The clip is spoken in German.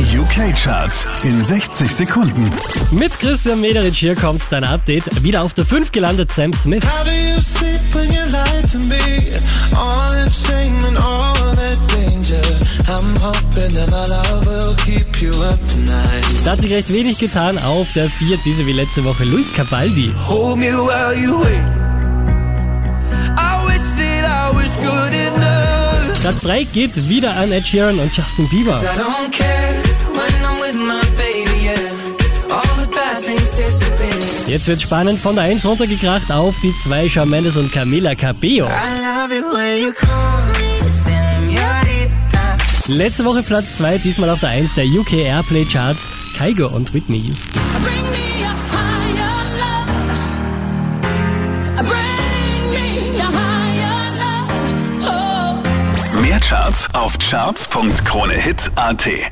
Die UK-Charts in 60 Sekunden. Mit Christian Mederich hier kommt dein Update. Wieder auf der 5 gelandet Sam Smith. Da hat sich recht wenig getan auf der 4, diese wie letzte Woche Luis Cabaldi. Hold me while you wait. I wish that I was good enough. Platz 3 geht wieder an Ed Sheeran und Justin Bieber. Jetzt wird spannend von der 1 runtergekracht auf die 2 Shawn Mendes und Camila Cabello. I love it when you call me señorita. Letzte Woche Platz 2, diesmal auf der 1 der UK Airplay Charts. Kygo und Whitney Houston. Oh. Mehr Charts auf charts.kronehit.at.